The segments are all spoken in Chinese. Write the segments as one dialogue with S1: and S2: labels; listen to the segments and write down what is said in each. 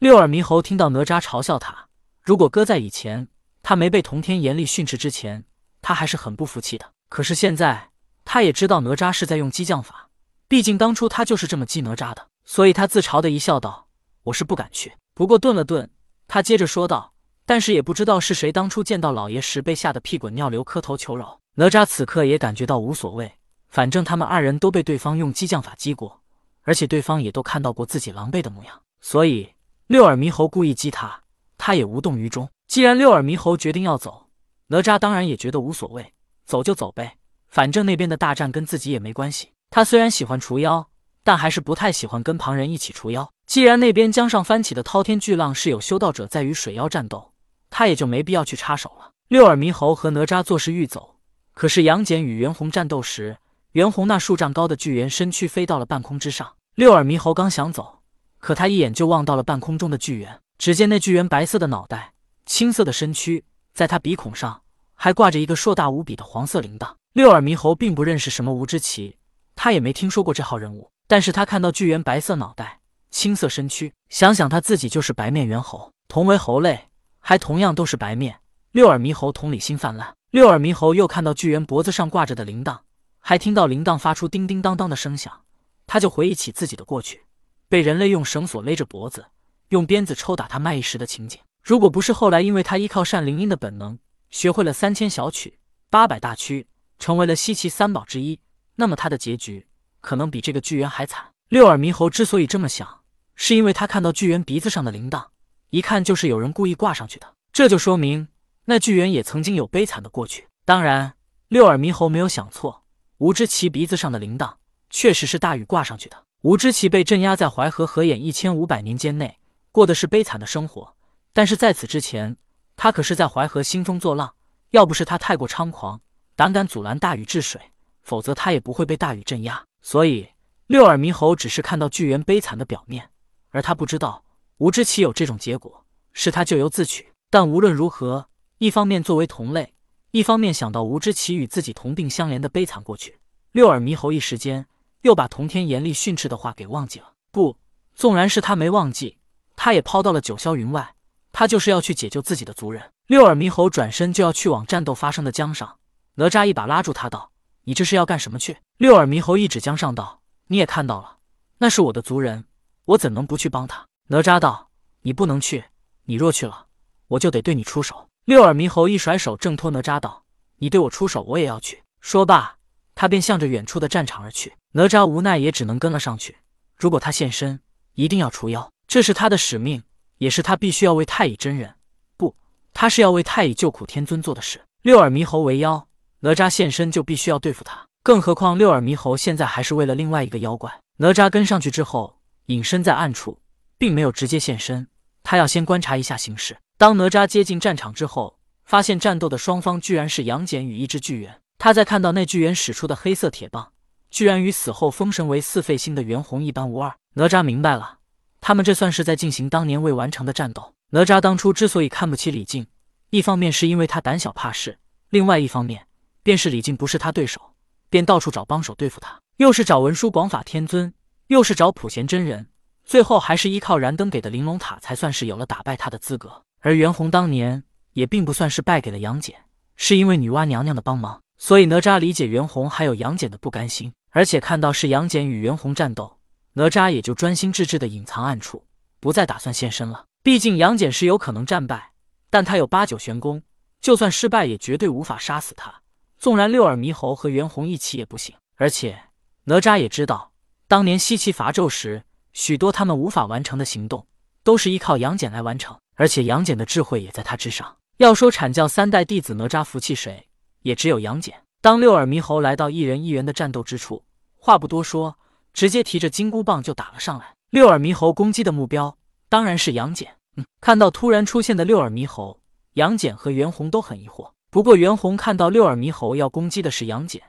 S1: 六耳猕猴听到哪吒嘲笑他，如果搁在以前，他没被童天严厉训斥之前，他还是很不服气的。可是现在，他也知道哪吒是在用激将法，毕竟当初他就是这么激哪吒的，所以他自嘲的一笑道：“我是不敢去。”不过顿了顿，他接着说道：“但是也不知道是谁当初见到老爷时被吓得屁滚尿流，磕头求饶。”哪吒此刻也感觉到无所谓，反正他们二人都被对方用激将法激过，而且对方也都看到过自己狼狈的模样，所以六耳猕猴故意激他，他也无动于衷。既然六耳猕猴决定要走，哪吒当然也觉得无所谓，走就走呗，反正那边的大战跟自己也没关系。他虽然喜欢除妖，但还是不太喜欢跟旁人一起除妖。既然那边江上翻起的滔天巨浪是有修道者在与水妖战斗，他也就没必要去插手了。六耳猕猴和哪吒作势欲走。可是杨戬与袁弘战斗时，袁弘那数丈高的巨猿身躯飞到了半空之上。六耳猕猴刚想走，可他一眼就望到了半空中的巨猿。只见那巨猿白色的脑袋，青色的身躯，在他鼻孔上还挂着一个硕大无比的黄色铃铛。六耳猕猴并不认识什么吴知奇，他也没听说过这号人物。但是他看到巨猿白色脑袋、青色身躯，想想他自己就是白面猿猴，同为猴类，还同样都是白面。六耳猕猴同理心泛滥。六耳猕猴又看到巨猿脖子上挂着的铃铛，还听到铃铛发出叮叮当当的声响，他就回忆起自己的过去，被人类用绳索勒着脖子，用鞭子抽打他卖艺时的情景。如果不是后来因为他依靠善灵音的本能，学会了三千小曲、八百大曲，成为了西岐三宝之一，那么他的结局可能比这个巨猿还惨。六耳猕猴之所以这么想，是因为他看到巨猿鼻子上的铃铛，一看就是有人故意挂上去的，这就说明。那巨猿也曾经有悲惨的过去。当然，六耳猕猴没有想错，吴知奇鼻子上的铃铛确实是大禹挂上去的。吴知奇被镇压在淮河河眼一千五百年间内，过的是悲惨的生活。但是在此之前，他可是在淮河兴风作浪。要不是他太过猖狂，胆敢阻拦大禹治水，否则他也不会被大禹镇压。所以，六耳猕猴只是看到巨猿悲惨的表面，而他不知道吴知奇有这种结果，是他咎由自取。但无论如何。一方面作为同类，一方面想到吴知奇与自己同病相怜的悲惨过去，六耳猕猴一时间又把童天严厉训斥的话给忘记了。不，纵然是他没忘记，他也抛到了九霄云外。他就是要去解救自己的族人。六耳猕猴转身就要去往战斗发生的江上，哪吒一把拉住他道：“你这是要干什么去？”六耳猕猴一指江上道：“你也看到了，那是我的族人，我怎能不去帮他？”哪吒道：“你不能去，你若去了，我就得对你出手。”六耳猕猴一甩手，挣脱哪吒道：“你对我出手，我也要去。”说罢，他便向着远处的战场而去。哪吒无奈，也只能跟了上去。如果他现身，一定要除妖，这是他的使命，也是他必须要为太乙真人，不，他是要为太乙救苦天尊做的事。六耳猕猴为妖，哪吒现身就必须要对付他。更何况六耳猕猴现在还是为了另外一个妖怪。哪吒跟上去之后，隐身在暗处，并没有直接现身，他要先观察一下形势。当哪吒接近战场之后，发现战斗的双方居然是杨戬与一只巨猿。他在看到那巨猿使出的黑色铁棒，居然与死后封神为四废星的袁弘一般无二。哪吒明白了，他们这算是在进行当年未完成的战斗。哪吒当初之所以看不起李靖，一方面是因为他胆小怕事，另外一方面便是李靖不是他对手，便到处找帮手对付他，又是找文殊广法天尊，又是找普贤真人，最后还是依靠燃灯给的玲珑塔，才算是有了打败他的资格。而袁弘当年也并不算是败给了杨戬，是因为女娲娘娘的帮忙。所以哪吒理解袁弘还有杨戬的不甘心，而且看到是杨戬与袁弘战斗，哪吒也就专心致志的隐藏暗处，不再打算现身了。毕竟杨戬是有可能战败，但他有八九玄功，就算失败也绝对无法杀死他。纵然六耳猕猴和袁弘一起也不行。而且哪吒也知道，当年西岐伐纣时，许多他们无法完成的行动，都是依靠杨戬来完成。而且杨戬的智慧也在他之上。要说阐教三代弟子哪吒服气谁，也只有杨戬。当六耳猕猴来到一人一猿的战斗之处，话不多说，直接提着金箍棒就打了上来。六耳猕猴攻击的目标当然是杨戬。嗯，看到突然出现的六耳猕猴，杨戬和袁弘都很疑惑。不过袁弘看到六耳猕猴要攻击的是杨戬，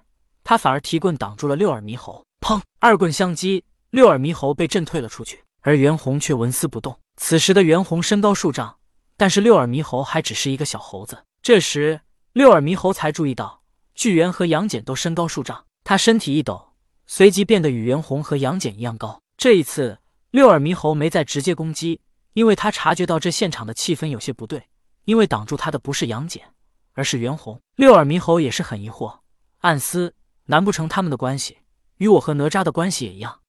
S1: 他反而提棍挡住了六耳猕猴。砰！二棍相击，六耳猕猴被震退了出去，而袁弘却纹丝不动。此时的袁弘身高数丈，但是六耳猕猴还只是一个小猴子。这时，六耳猕猴才注意到巨猿和杨戬都身高数丈，他身体一抖，随即变得与袁弘和杨戬一样高。这一次，六耳猕猴没再直接攻击，因为他察觉到这现场的气氛有些不对。因为挡住他的不是杨戬，而是袁弘。六耳猕猴也是很疑惑，暗思：难不成他们的关系与我和哪吒的关系也一样？